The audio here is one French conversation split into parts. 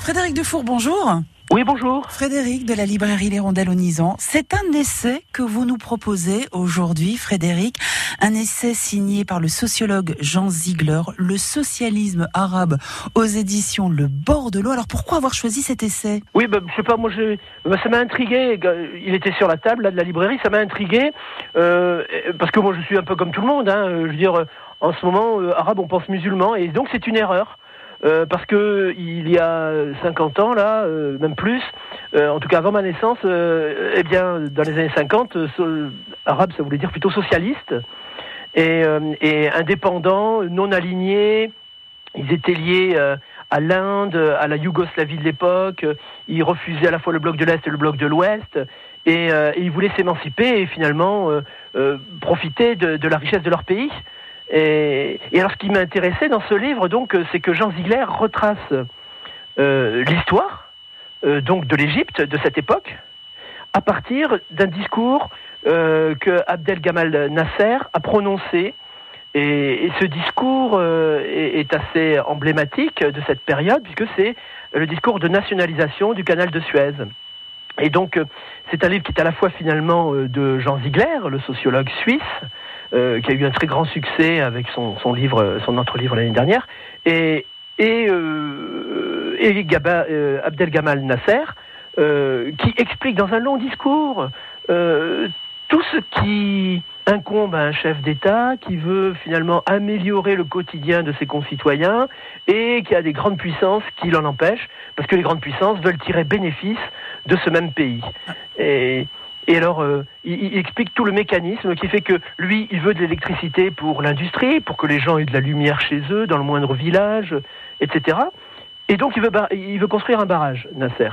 Frédéric Dufour, bonjour. Oui, bonjour. Frédéric de la librairie Les Rondelles au Nizan. C'est un essai que vous nous proposez aujourd'hui, Frédéric. Un essai signé par le sociologue Jean Ziegler, Le socialisme arabe aux éditions Le Bord de l'eau. Alors pourquoi avoir choisi cet essai? Oui, ben, je sais pas, moi, je, ben, ça m'a intrigué. Il était sur la table là, de la librairie, ça m'a intrigué. Euh, parce que moi, je suis un peu comme tout le monde. Hein, je veux dire, en ce moment, euh, arabe, on pense musulman. Et donc, c'est une erreur. Euh, parce que il y a 50 ans là, euh, même plus, euh, en tout cas avant ma naissance, eh bien dans les années 50, arabe ça voulait dire plutôt socialiste et, et indépendant, non aligné. Ils étaient liés à l'Inde, à la Yougoslavie de l'époque. Ils refusaient à la fois le bloc de l'Est et le bloc de l'Ouest. Et, ils voulaient s'émanciper et finalement profiter de, la richesse de leur pays. Et, alors, ce qui m'a intéressé dans ce livre, donc, c'est que Jean Ziegler retrace euh, l'histoire, euh, donc, de l'Égypte de cette époque, à partir d'un discours euh, que Abdel Gamal Nasser a prononcé. Et, ce discours est, assez emblématique de cette période, puisque c'est le discours de nationalisation du canal de Suez. Et donc, c'est un livre qui est à la fois finalement de Jean Ziegler, le sociologue suisse, euh, qui a eu un très grand succès avec son, son livre, son autre livre l'année dernière, et, et, euh, euh, Abdel Gamal Nasser, euh, qui explique dans un long discours tout ce qui incombe à un chef d'État qui veut finalement améliorer le quotidien de ses concitoyens et qui a des grandes puissances qui l'en empêchent, parce que les grandes puissances veulent tirer bénéfice de ce même pays. Et et alors, euh, il, explique tout le mécanisme qui fait que lui, il veut de l'électricité pour l'industrie, pour que les gens aient de la lumière chez eux, dans le moindre village, etc. Et donc, il veut, il veut construire un barrage, Nasser.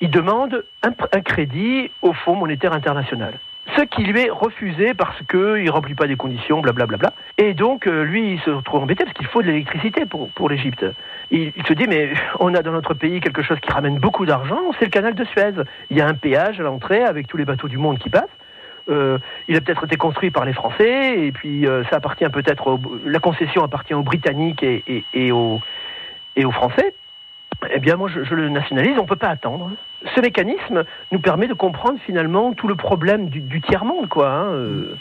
Il demande un, un crédit au Fonds monétaire international ce qui lui est refusé parce qu'il ne remplit pas des conditions, blablabla. Bla, bla. Et donc, euh, lui, il se retrouve embêté parce qu'il faut de l'électricité pour, pour l'Égypte. Il, se dit, mais on a dans notre pays quelque chose qui ramène beaucoup d'argent, c'est le canal de Suez. Il y a un péage à l'entrée avec tous les bateaux du monde qui passent. Euh, il a peut-être été construit par les Français, et puis euh, ça appartient peut-être, la concession appartient aux Britanniques et, et, et, aux, et aux Français. Eh bien, moi, je, le nationalise, on ne peut pas attendre ce mécanisme nous permet de comprendre finalement tout le problème du, tiers-monde, quoi, hein, euh,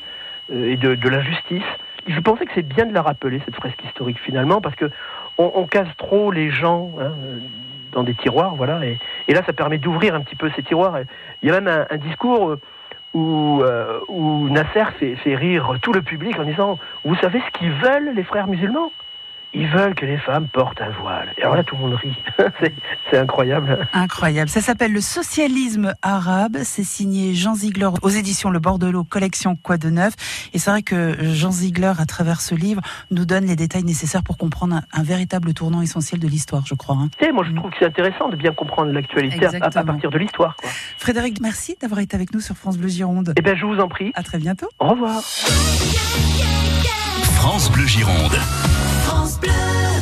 et de, l'injustice. Je pensais que c'est bien de la rappeler, cette fresque historique, finalement, parce que on, casse trop les gens hein, dans des tiroirs, voilà, et, là, ça permet d'ouvrir un petit peu ces tiroirs. Il y a même un, discours où, euh, où Nasser fait rire tout le public en disant Vous savez ce qu'ils veulent, les frères musulmans? Ils veulent que les femmes portent un voile. Et alors là, tout le monde rit. c'est incroyable. Incroyable. Ça s'appelle Le socialisme arabe. C'est signé Jean Ziegler aux éditions Le Bordelot, collection Quoi de Neuf. Et c'est vrai que Jean Ziegler, à travers ce livre, nous donne les détails nécessaires pour comprendre un, véritable tournant essentiel de l'histoire, je crois. Hein. moi, je trouve que c'est intéressant de bien comprendre l'actualité à, partir de l'histoire. Frédéric, merci d'avoir été avec nous sur France Bleu Gironde. Eh bien, je vous en prie. À très bientôt. Au revoir. France Bleu Gironde. France Bleu.